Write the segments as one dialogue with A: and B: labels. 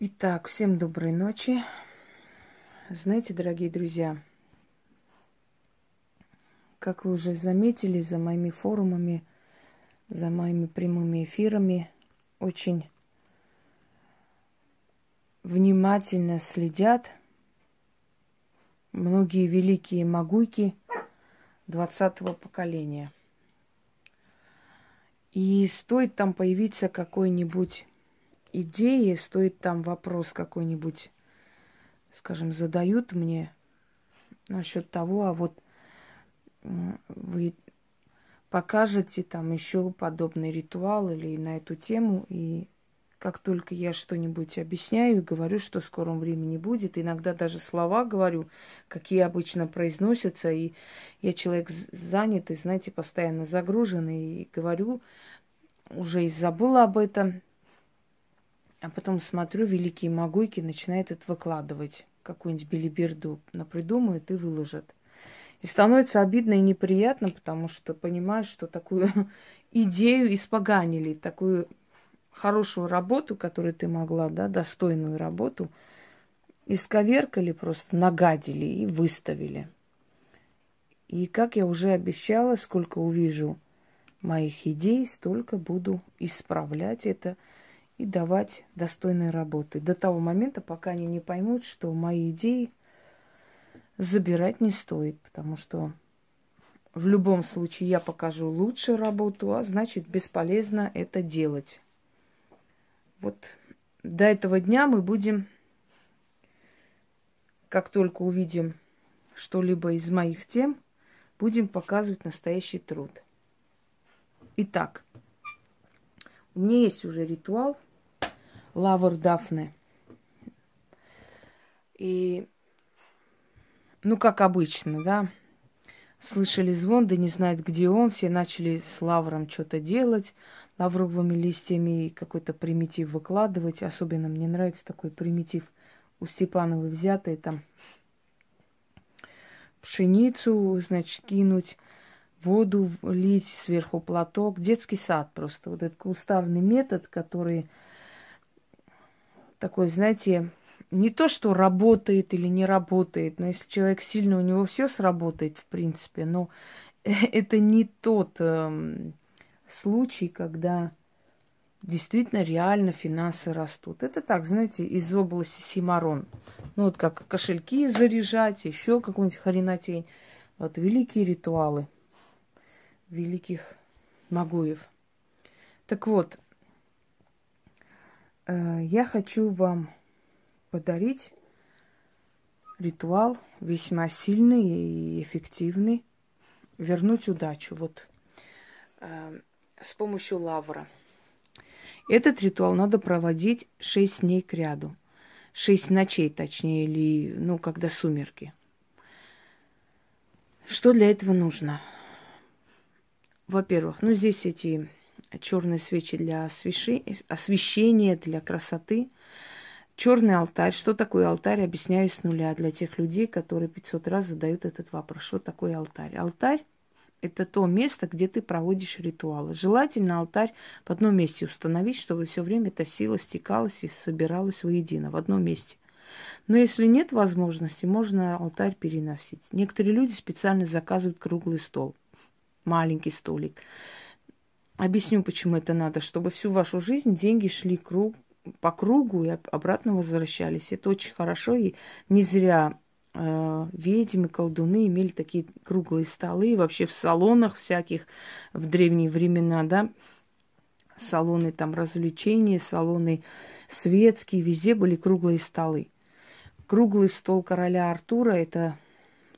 A: Итак, всем доброй ночи. Знаете, дорогие друзья, как вы уже заметили, за моими форумами, за моими прямыми эфирами очень внимательно следят многие великие могуйки двадцатого поколения. И стоит там появиться какой-нибудь идеи, стоит там вопрос какой-нибудь, скажем, задают мне насчет того, а вот вы покажете там еще подобный ритуал или на эту тему, и как только я что-нибудь объясняю, говорю, что в скором времени будет, иногда даже слова говорю, какие обычно произносятся, и я человек занятый, знаете, постоянно загруженный, и говорю, уже и забыла об этом, а потом смотрю, великие могуйки начинают это выкладывать. Какую-нибудь билиберду напридумают и выложат. И становится обидно и неприятно, потому что понимаешь, что такую идею испоганили, такую хорошую работу, которую ты могла, да, достойную работу, исковеркали, просто нагадили и выставили. И как я уже обещала, сколько увижу моих идей, столько буду исправлять это – и давать достойные работы. До того момента, пока они не поймут, что мои идеи забирать не стоит, потому что в любом случае я покажу лучшую работу, а значит бесполезно это делать. Вот до этого дня мы будем, как только увидим что-либо из моих тем, будем показывать настоящий труд. Итак, у меня есть уже ритуал – лавр Дафны. И, ну, как обычно, да, слышали звон, да не знают, где он. Все начали с лавром что-то делать, лавровыми листьями какой-то примитив выкладывать. Особенно мне нравится такой примитив у Степановой взятый, там пшеницу, значит, кинуть, воду лить, сверху платок. Детский сад просто. Вот этот уставный метод, который такой, знаете, не то, что работает или не работает, но если человек сильно, у него все сработает, в принципе, но это не тот э, случай, когда действительно реально финансы растут. Это так, знаете, из области Симарон. Ну, вот как кошельки заряжать, еще какую-нибудь хренотень. Вот великие ритуалы великих магуев. Так вот, я хочу вам подарить ритуал весьма сильный и эффективный. Вернуть удачу. Вот э, с помощью лавра. Этот ритуал надо проводить 6 дней к ряду. 6 ночей, точнее, или, ну, когда сумерки. Что для этого нужно? Во-первых, ну, здесь эти черные свечи для освещения, для красоты. Черный алтарь. Что такое алтарь? Объясняю с нуля для тех людей, которые 500 раз задают этот вопрос. Что такое алтарь? Алтарь – это то место, где ты проводишь ритуалы. Желательно алтарь в одном месте установить, чтобы все время эта сила стекалась и собиралась воедино, в одном месте. Но если нет возможности, можно алтарь переносить. Некоторые люди специально заказывают круглый стол, маленький столик. Объясню, почему это надо. Чтобы всю вашу жизнь деньги шли круг, по кругу и обратно возвращались. Это очень хорошо. И не зря э, ведьмы, колдуны имели такие круглые столы. И вообще в салонах всяких в древние времена, да, салоны там развлечений, салоны светские, везде были круглые столы. Круглый стол короля Артура – это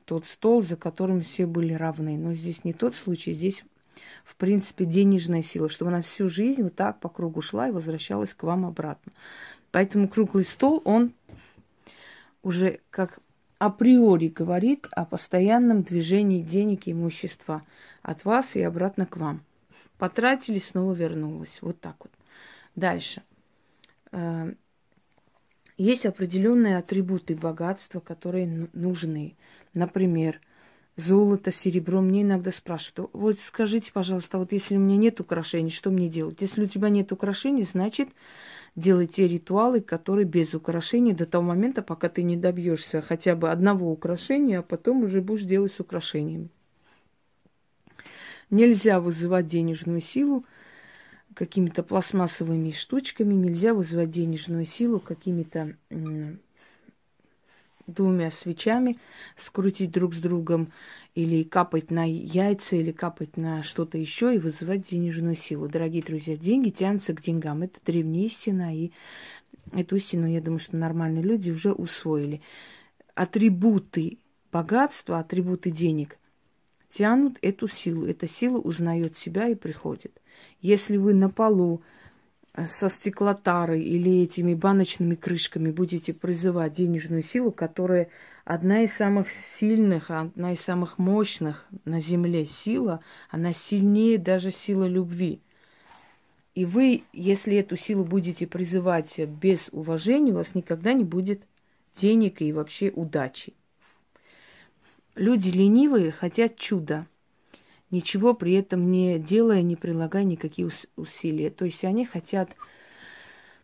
A: тот стол, за которым все были равны. Но здесь не тот случай, здесь в принципе, денежная сила, чтобы она всю жизнь вот так по кругу шла и возвращалась к вам обратно. Поэтому круглый стол, он уже как априори говорит о постоянном движении денег и имущества от вас и обратно к вам. Потратили, снова вернулось. Вот так вот. Дальше. Э, есть определенные атрибуты богатства, которые нужны. Например, золото, серебро. Мне иногда спрашивают, вот скажите, пожалуйста, вот если у меня нет украшений, что мне делать? Если у тебя нет украшений, значит, делай те ритуалы, которые без украшений до того момента, пока ты не добьешься хотя бы одного украшения, а потом уже будешь делать с украшениями. Нельзя вызывать денежную силу какими-то пластмассовыми штучками, нельзя вызывать денежную силу какими-то двумя свечами, скрутить друг с другом или капать на яйца, или капать на что-то еще и вызывать денежную силу. Дорогие друзья, деньги тянутся к деньгам. Это древняя истина, и эту истину, я думаю, что нормальные люди уже усвоили. Атрибуты богатства, атрибуты денег тянут эту силу. Эта сила узнает себя и приходит. Если вы на полу со стеклотарой или этими баночными крышками будете призывать денежную силу, которая одна из самых сильных, одна из самых мощных на Земле сила, она сильнее даже силы любви. И вы, если эту силу будете призывать без уважения, у вас никогда не будет денег и вообще удачи. Люди ленивые хотят чуда – ничего при этом не делая, не прилагая никаких усилий. То есть они хотят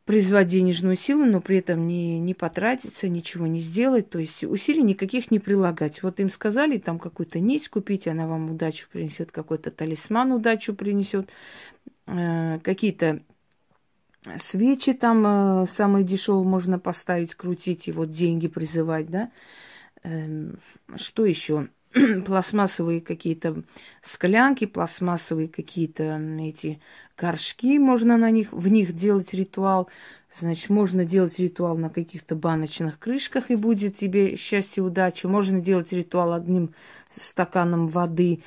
A: призвать денежную силу, но при этом не, не потратиться, ничего не сделать, то есть усилий никаких не прилагать. Вот им сказали там какую-то нить купить, она вам удачу принесет, какой-то талисман удачу принесет, э, какие-то свечи там э, самые дешевые можно поставить, крутить и вот деньги призывать, да. Э, что еще? пластмассовые какие-то склянки, пластмассовые какие-то эти горшки, можно на них, в них делать ритуал. Значит, можно делать ритуал на каких-то баночных крышках, и будет тебе счастье, удача. Можно делать ритуал одним стаканом воды,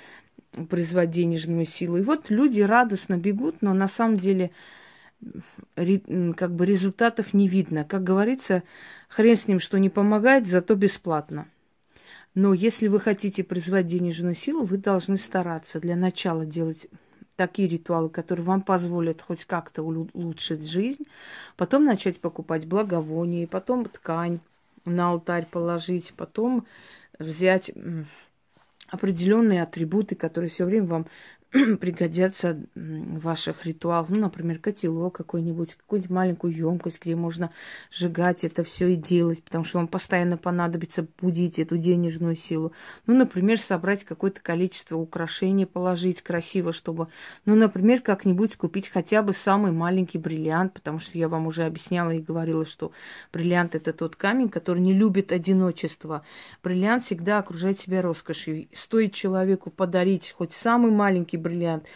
A: призвать денежную силу. И вот люди радостно бегут, но на самом деле как бы результатов не видно. Как говорится, хрен с ним, что не помогает, зато бесплатно. Но если вы хотите призвать денежную силу, вы должны стараться для начала делать такие ритуалы, которые вам позволят хоть как-то улучшить жизнь, потом начать покупать благовония, потом ткань на алтарь положить, потом взять определенные атрибуты, которые все время вам пригодятся в ваших ритуалах. Ну, например, котелок какой-нибудь, какую-нибудь маленькую емкость, где можно сжигать это все и делать, потому что вам постоянно понадобится будить эту денежную силу. Ну, например, собрать какое-то количество украшений, положить красиво, чтобы, ну, например, как-нибудь купить хотя бы самый маленький бриллиант, потому что я вам уже объясняла и говорила, что бриллиант это тот камень, который не любит одиночество. Бриллиант всегда окружает себя роскошью. Стоит человеку подарить хоть самый маленький бриллиант,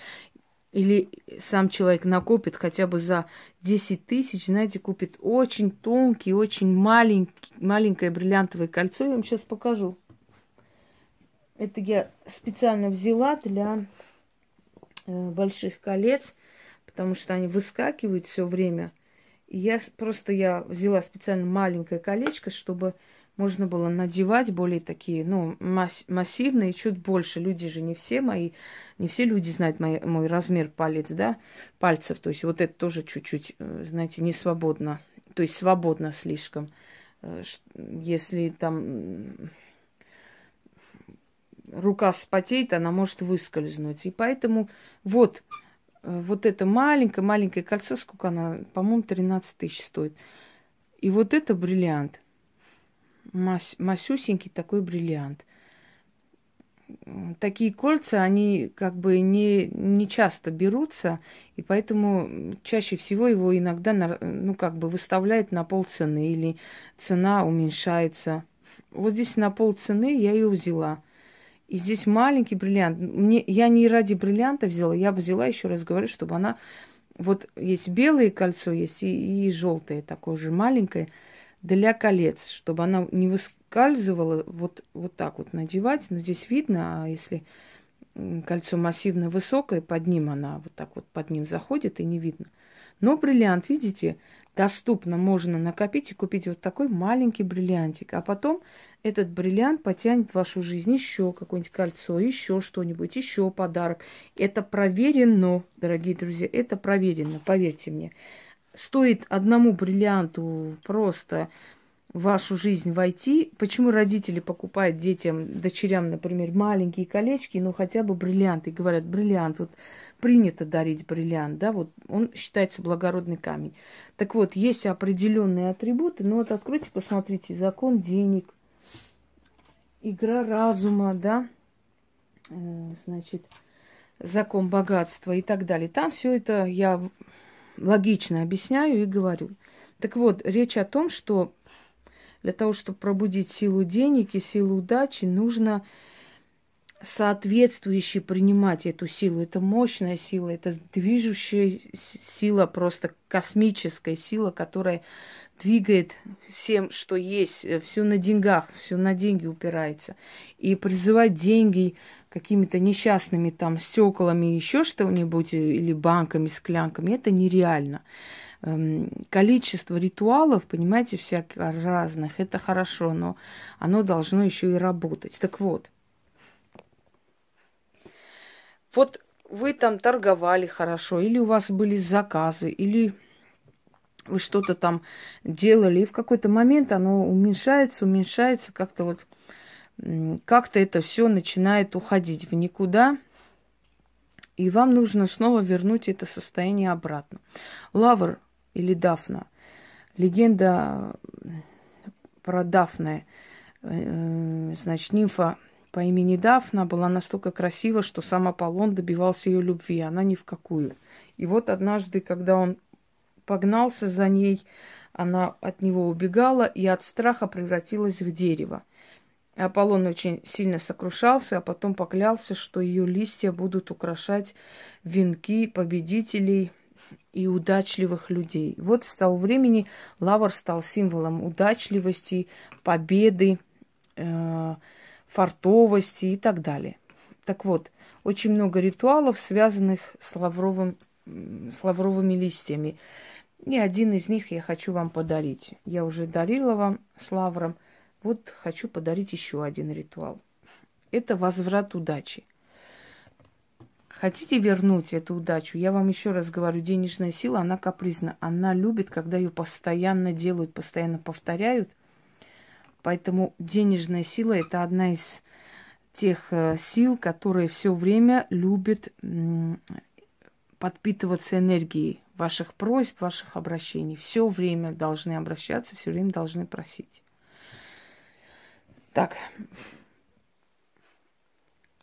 A: или сам человек накопит хотя бы за 10 тысяч, знаете, купит очень тонкий, очень маленький, маленькое бриллиантовое кольцо. Я вам сейчас покажу. Это я специально взяла для э, больших колец, потому что они выскакивают все время. Я просто я взяла специально маленькое колечко, чтобы можно было надевать более такие, ну, масс- массивные, чуть больше. Люди же не все мои, не все люди знают мой, мой размер палец, да, пальцев. То есть вот это тоже чуть-чуть, э, знаете, не свободно. То есть свободно слишком. Э, если там рука спотеет, она может выскользнуть. И поэтому вот, э, вот это маленькое-маленькое кольцо, сколько она, по-моему, 13 тысяч стоит. И вот это бриллиант мас- масюсенький такой бриллиант. Такие кольца, они как бы не, не часто берутся, и поэтому чаще всего его иногда, ну, как бы выставляют на пол цены, или цена уменьшается. Вот здесь на пол цены я ее взяла. И здесь маленький бриллиант. Мне, я не ради бриллианта взяла, я взяла, еще раз говорю, чтобы она... Вот есть белое кольцо, есть и, и желтое такое же маленькое для колец, чтобы она не выскальзывала, вот, вот так вот надевать. Но здесь видно, а если кольцо массивно высокое, под ним она вот так вот под ним заходит и не видно. Но бриллиант, видите, доступно можно накопить и купить вот такой маленький бриллиантик. А потом этот бриллиант потянет в вашу жизнь еще какое-нибудь кольцо, еще что-нибудь, еще подарок. Это проверено, дорогие друзья, это проверено, поверьте мне стоит одному бриллианту просто в вашу жизнь войти. Почему родители покупают детям, дочерям, например, маленькие колечки, ну хотя бы бриллианты, говорят, бриллиант, вот принято дарить бриллиант, да, вот он считается благородный камень. Так вот, есть определенные атрибуты, ну вот откройте, посмотрите, закон денег, игра разума, да, э, значит, закон богатства и так далее. Там все это я логично объясняю и говорю. Так вот, речь о том, что для того, чтобы пробудить силу денег и силу удачи, нужно соответствующе принимать эту силу. Это мощная сила, это движущая сила, просто космическая сила, которая двигает всем, что есть, все на деньгах, все на деньги упирается. И призывать деньги какими-то несчастными там стеклами, еще что-нибудь, или банками, склянками, это нереально. Эм, количество ритуалов, понимаете, всяких разных, это хорошо, но оно должно еще и работать. Так вот, вот вы там торговали хорошо, или у вас были заказы, или вы что-то там делали, и в какой-то момент оно уменьшается, уменьшается, как-то вот как-то это все начинает уходить в никуда, и вам нужно снова вернуть это состояние обратно. Лавр или Дафна. Легенда про Дафне. Э, значит, нимфа по имени Дафна была настолько красива, что сам Аполлон добивался ее любви, она ни в какую. И вот однажды, когда он погнался за ней, она от него убегала и от страха превратилась в дерево. Аполлон очень сильно сокрушался, а потом поклялся, что ее листья будут украшать венки победителей и удачливых людей. Вот с того времени лавр стал символом удачливости, победы, э, фартовости и так далее. Так вот, очень много ритуалов, связанных с, лавровым, с лавровыми листьями. И один из них я хочу вам подарить. Я уже дарила вам с лавром. Вот хочу подарить еще один ритуал. Это возврат удачи. Хотите вернуть эту удачу? Я вам еще раз говорю, денежная сила, она капризна. Она любит, когда ее постоянно делают, постоянно повторяют – Поэтому денежная сила – это одна из тех э, сил, которые все время любят подпитываться энергией ваших просьб, ваших обращений. Все время должны обращаться, все время должны просить. Так,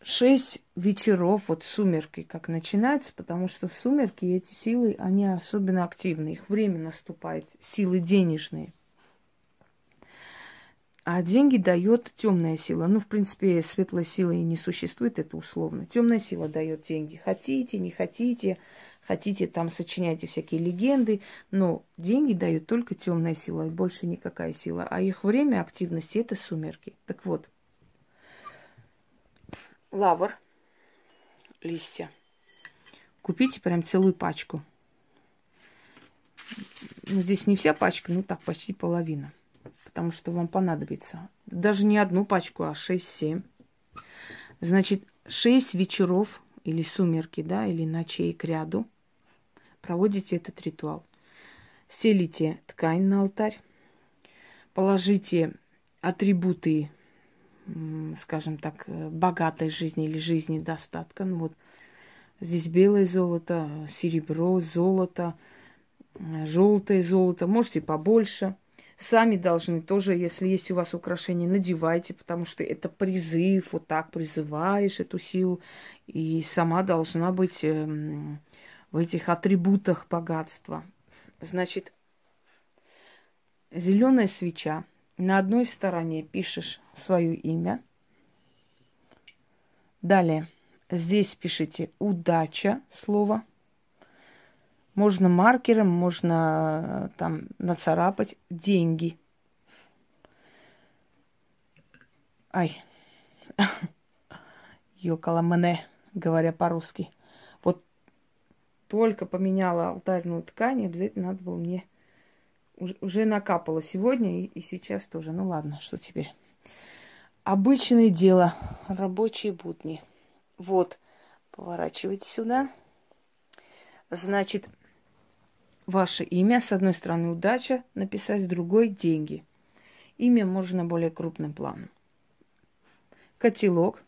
A: шесть вечеров, вот сумерки, как начинается, потому что в сумерки эти силы, они особенно активны, их время наступает, силы денежные – а деньги дает темная сила. Ну, в принципе, светлая сила и не существует, это условно. Темная сила дает деньги. Хотите, не хотите, хотите, там сочиняйте всякие легенды, но деньги дают только темная сила, больше никакая сила. А их время активности это сумерки. Так вот, лавр, листья. Купите прям целую пачку. Ну, здесь не вся пачка, ну так, почти половина потому что вам понадобится. Даже не одну пачку, а 6-7. Значит, 6 вечеров или сумерки, да, или ночей к ряду проводите этот ритуал. Селите ткань на алтарь, положите атрибуты, скажем так, богатой жизни или жизни достатка. Ну вот здесь белое золото, серебро, золото, желтое золото, можете побольше – Сами должны тоже, если есть у вас украшения, надевайте, потому что это призыв, вот так призываешь эту силу, и сама должна быть эм, в этих атрибутах богатства. Значит, зеленая свеча. На одной стороне пишешь свое имя. Далее здесь пишите удача слово – можно маркером, можно э, там нацарапать деньги. Ай. Ёкала мне, говоря по-русски. Вот только поменяла алтарную ткань, обязательно надо было мне... Уже, накапало сегодня и, и сейчас тоже. Ну ладно, что теперь. Обычное дело, рабочие будни. Вот, поворачивайте сюда. Значит, ваше имя, с одной стороны удача написать, с другой деньги. Имя можно более крупным планом. Котелок,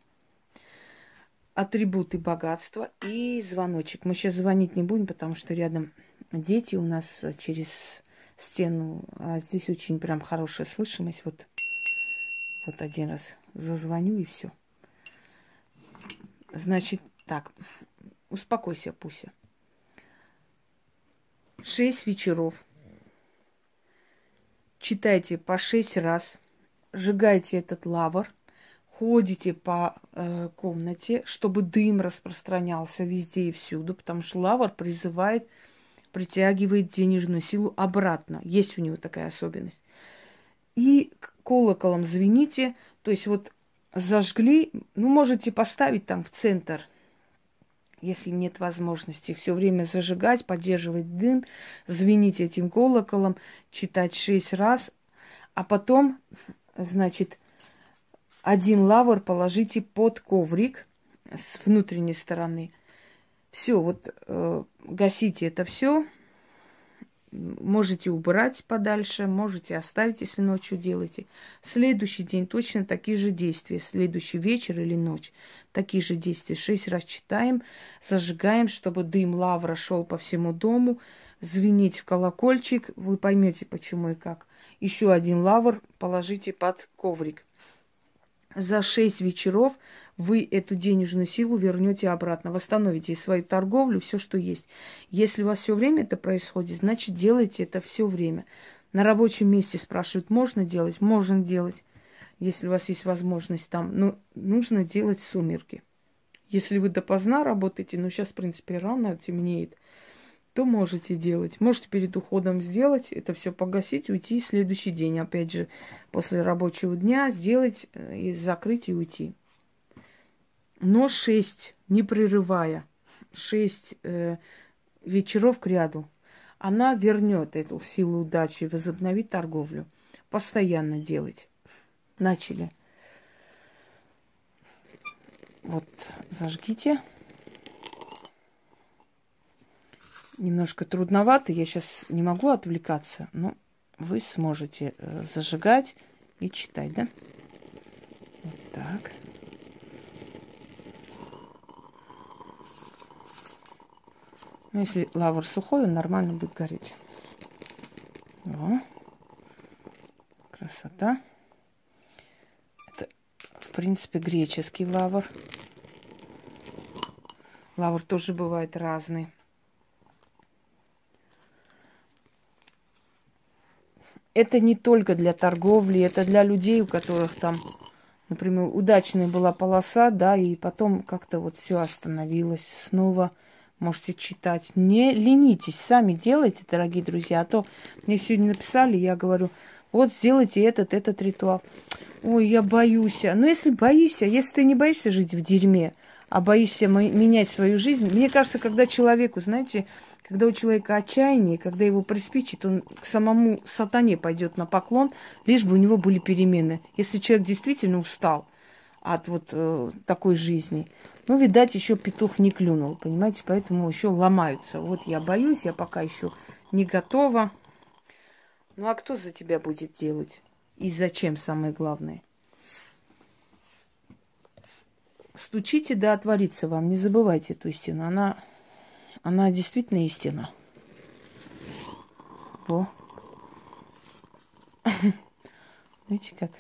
A: атрибуты богатства и звоночек. Мы сейчас звонить не будем, потому что рядом дети у нас через стену, а здесь очень прям хорошая слышимость. Вот, вот один раз зазвоню и все. Значит, так, успокойся, Пуся. Шесть вечеров. Читайте по шесть раз. Сжигайте этот лавр. Ходите по э, комнате, чтобы дым распространялся везде и всюду, потому что лавр призывает, притягивает денежную силу обратно. Есть у него такая особенность. И колоколом звените, то есть вот зажгли, ну, можете поставить там в центр, если нет возможности все время зажигать, поддерживать дым, звенить этим колоколом, читать шесть раз, а потом, значит, один лавр положите под коврик с внутренней стороны. Все, вот э, гасите это все, Можете убрать подальше, можете оставить, если ночью делаете. Следующий день точно такие же действия. Следующий вечер или ночь. Такие же действия. Шесть раз читаем, зажигаем, чтобы дым лавра шел по всему дому. Звенить в колокольчик. Вы поймете, почему и как. Еще один лавр положите под коврик за шесть вечеров вы эту денежную силу вернете обратно, восстановите свою торговлю, все, что есть. Если у вас все время это происходит, значит, делайте это все время. На рабочем месте спрашивают, можно делать? Можно делать, если у вас есть возможность там. Но нужно делать сумерки. Если вы допоздна работаете, ну сейчас, в принципе, рано темнеет, то можете делать. Можете перед уходом сделать, это все погасить, уйти следующий день. Опять же, после рабочего дня сделать э, и закрыть и уйти. Но шесть, не прерывая, шесть э, вечеров к ряду, она вернет эту силу удачи, возобновит торговлю. Постоянно делать. Начали. Вот, зажгите. Немножко трудновато. Я сейчас не могу отвлекаться, но вы сможете э, зажигать и читать, да? Вот так. Ну, если лавр сухой, он нормально будет гореть. О, красота. Это, в принципе, греческий лавр. Лавр тоже бывает разный. Это не только для торговли, это для людей, у которых там, например, удачная была полоса, да, и потом как-то вот все остановилось. Снова можете читать. Не ленитесь, сами делайте, дорогие друзья. А то мне сегодня написали, я говорю, вот сделайте этот, этот ритуал. Ой, я боюсь. Ну, если боишься, если ты не боишься жить в дерьме, а боишься менять свою жизнь, мне кажется, когда человеку, знаете, когда у человека отчаяние, когда его приспичит, он к самому сатане пойдет на поклон, лишь бы у него были перемены. Если человек действительно устал от вот э, такой жизни, ну, видать, еще петух не клюнул, понимаете, поэтому еще ломаются. Вот я боюсь, я пока еще не готова. Ну, а кто за тебя будет делать? И зачем, самое главное? Стучите, да отворится вам. Не забывайте эту истину. Она она действительно истина. Во. Видите как?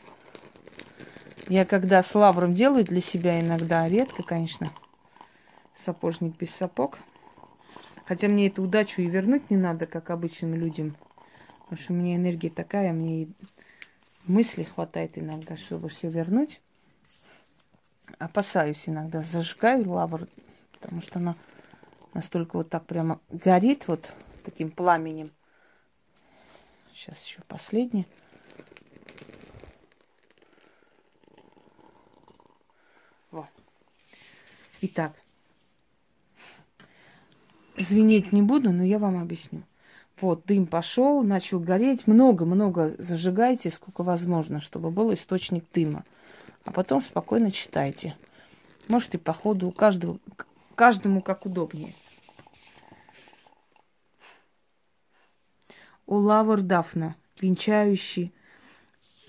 A: Я когда с лавром делаю для себя иногда, редко, конечно, сапожник без сапог. Хотя мне эту удачу и вернуть не надо, как обычным людям. Потому что у меня энергия такая, мне мысли хватает иногда, чтобы все вернуть. Опасаюсь иногда, зажигаю лавр, потому что она настолько вот так прямо горит вот таким пламенем. Сейчас еще последнее. Во. Итак, звенеть не буду, но я вам объясню. Вот, дым пошел, начал гореть. Много-много зажигайте, сколько возможно, чтобы был источник дыма. А потом спокойно читайте. Можете по ходу, у каждому как удобнее. О лавр Дафна, венчающий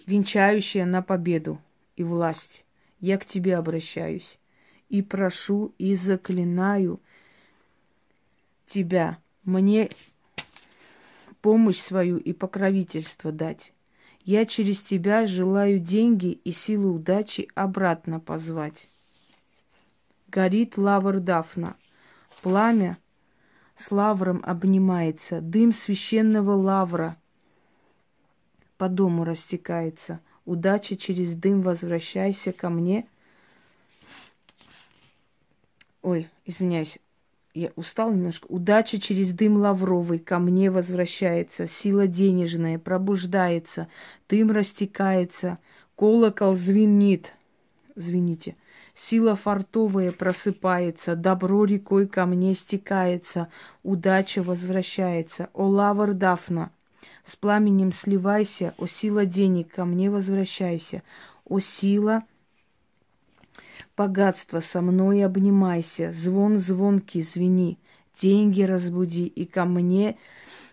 A: венчающая на победу и власть, я к тебе обращаюсь и прошу и заклинаю тебя мне помощь свою и покровительство дать. Я через тебя желаю деньги и силу удачи обратно позвать. Горит лавр Дафна, пламя с лавром обнимается, дым священного лавра по дому растекается. Удача через дым возвращайся ко мне. Ой, извиняюсь, я устал немножко. Удача через дым лавровый ко мне возвращается, сила денежная пробуждается, дым растекается, колокол звенит. Звените. Сила фартовая просыпается, добро рекой ко мне стекается, удача возвращается. О, лавр Дафна, с пламенем сливайся, о, сила денег ко мне возвращайся. О, сила богатство со мной обнимайся, звон звонкий звени, деньги разбуди и ко мне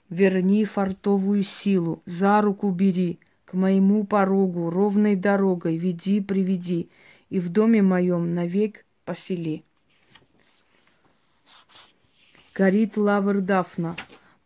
A: верни фартовую силу, за руку бери, к моему порогу ровной дорогой веди, приведи, и в доме моем навек посели. Горит лавр Дафна,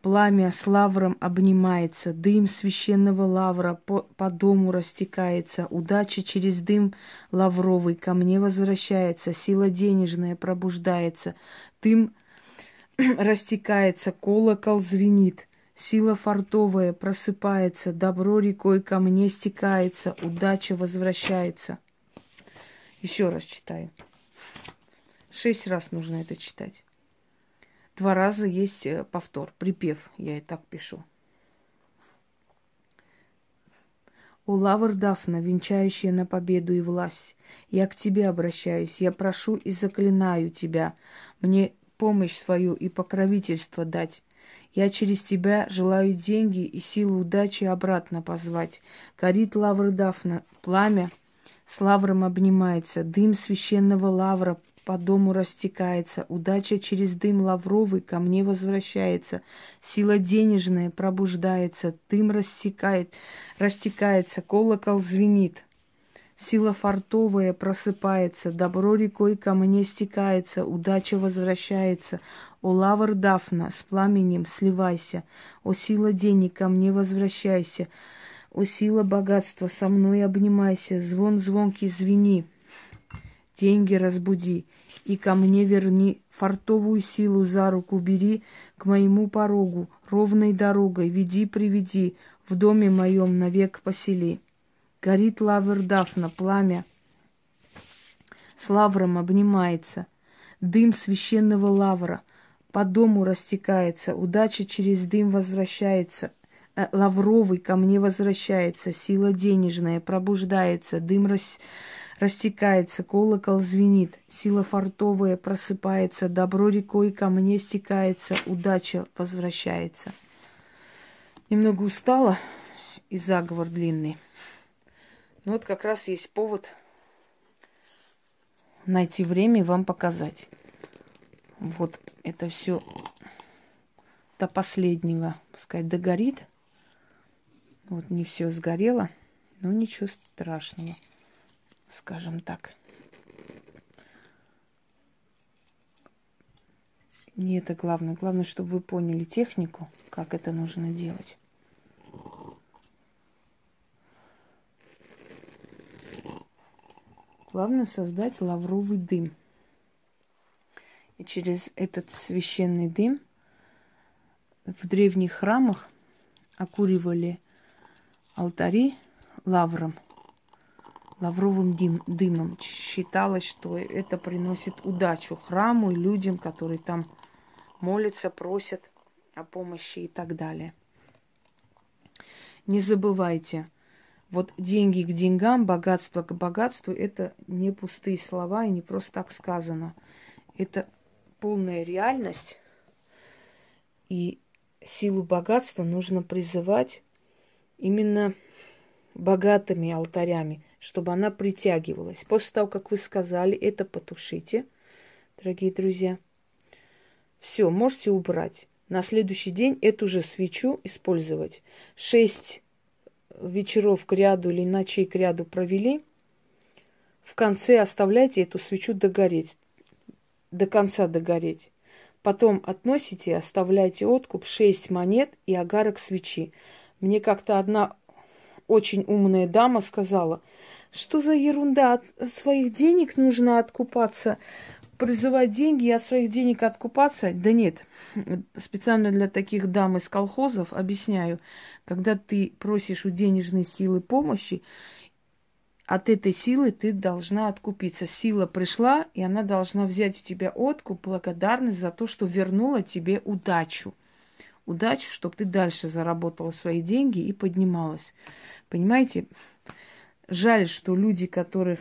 A: пламя с лавром обнимается, дым священного лавра по, по дому растекается, удача через дым лавровый ко мне возвращается, сила денежная пробуждается, дым растекается, колокол звенит, сила фартовая просыпается, добро рекой ко мне стекается, удача возвращается. Еще раз читаю. Шесть раз нужно это читать. Два раза есть э, повтор, припев, я и так пишу. О, лавр Дафна, венчающая на победу и власть, я к тебе обращаюсь, я прошу и заклинаю тебя, мне помощь свою и покровительство дать. Я через тебя желаю деньги и силу удачи обратно позвать. Горит лавр Дафна, пламя — с лавром обнимается, дым священного лавра по дому растекается, удача через дым лавровый ко мне возвращается, сила денежная пробуждается, дым растекает, растекается, колокол звенит, сила фартовая просыпается, добро рекой ко мне стекается, удача возвращается, о лавр Дафна, с пламенем сливайся, о сила денег ко мне возвращайся, о, сила богатства, со мной обнимайся, звон звонкий звени, деньги разбуди, и ко мне верни, фартовую силу за руку бери, к моему порогу, ровной дорогой, веди, приведи, в доме моем навек посели. Горит лавр Дафна, пламя, с лавром обнимается, дым священного лавра, по дому растекается, удача через дым возвращается — лавровый ко мне возвращается, сила денежная пробуждается, дым рас... растекается, колокол звенит, сила фартовая просыпается, добро рекой ко мне стекается, удача возвращается. Немного устала и заговор длинный. Ну вот как раз есть повод найти время и вам показать. Вот это все до последнего, сказать, догорит – вот не все сгорело, но ничего страшного, скажем так. Не это главное. Главное, чтобы вы поняли технику, как это нужно делать. Главное создать лавровый дым. И через этот священный дым в древних храмах окуривали алтари лавром, лавровым дым, дымом. Считалось, что это приносит удачу храму и людям, которые там молятся, просят о помощи и так далее. Не забывайте, вот деньги к деньгам, богатство к богатству – это не пустые слова и не просто так сказано. Это полная реальность. И силу богатства нужно призывать именно богатыми алтарями, чтобы она притягивалась. После того, как вы сказали, это потушите, дорогие друзья. Все, можете убрать. На следующий день эту же свечу использовать. Шесть вечеров к ряду или ночей к ряду провели, в конце оставляйте эту свечу догореть, до конца догореть. Потом относите оставляйте откуп 6 монет и агарок свечи. Мне как-то одна очень умная дама сказала, что за ерунда, от своих денег нужно откупаться, призывать деньги и от своих денег откупаться. Да нет, специально для таких дам из колхозов объясняю, когда ты просишь у денежной силы помощи, от этой силы ты должна откупиться. Сила пришла, и она должна взять у тебя откуп, благодарность за то, что вернула тебе удачу. Удачу, чтобы ты дальше заработала свои деньги и поднималась. Понимаете? Жаль, что люди, которых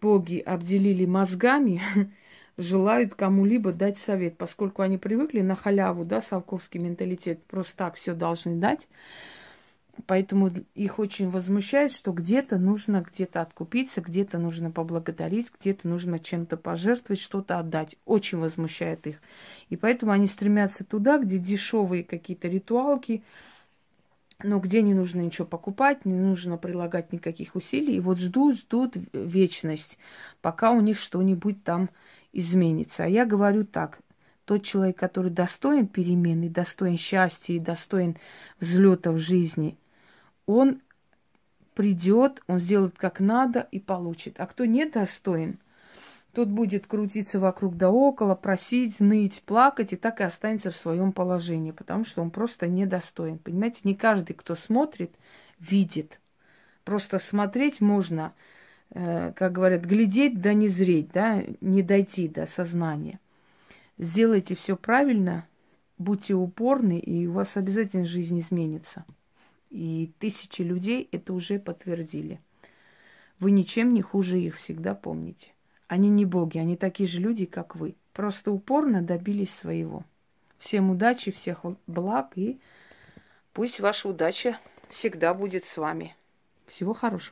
A: боги обделили мозгами, желают кому-либо дать совет, поскольку они привыкли на халяву, да, совковский менталитет, просто так все должны дать. Поэтому их очень возмущает, что где-то нужно где-то откупиться, где-то нужно поблагодарить, где-то нужно чем-то пожертвовать, что-то отдать. Очень возмущает их. И поэтому они стремятся туда, где дешевые какие-то ритуалки, но где не нужно ничего покупать, не нужно прилагать никаких усилий. И вот ждут, ждут вечность, пока у них что-нибудь там изменится. А я говорю так, тот человек, который достоин перемены, достоин счастья и достоин взлета в жизни – он придет, он сделает как надо и получит. А кто недостоин, тот будет крутиться вокруг да около, просить, ныть, плакать, и так и останется в своем положении, потому что он просто недостоин. Понимаете, не каждый, кто смотрит, видит. Просто смотреть можно, э, как говорят, глядеть да не зреть, да, не дойти до сознания. Сделайте все правильно, будьте упорны, и у вас обязательно жизнь изменится. И тысячи людей это уже подтвердили. Вы ничем не хуже их, всегда помните. Они не боги, они такие же люди, как вы. Просто упорно добились своего. Всем удачи, всех благ и пусть ваша удача всегда будет с вами. Всего хорошего.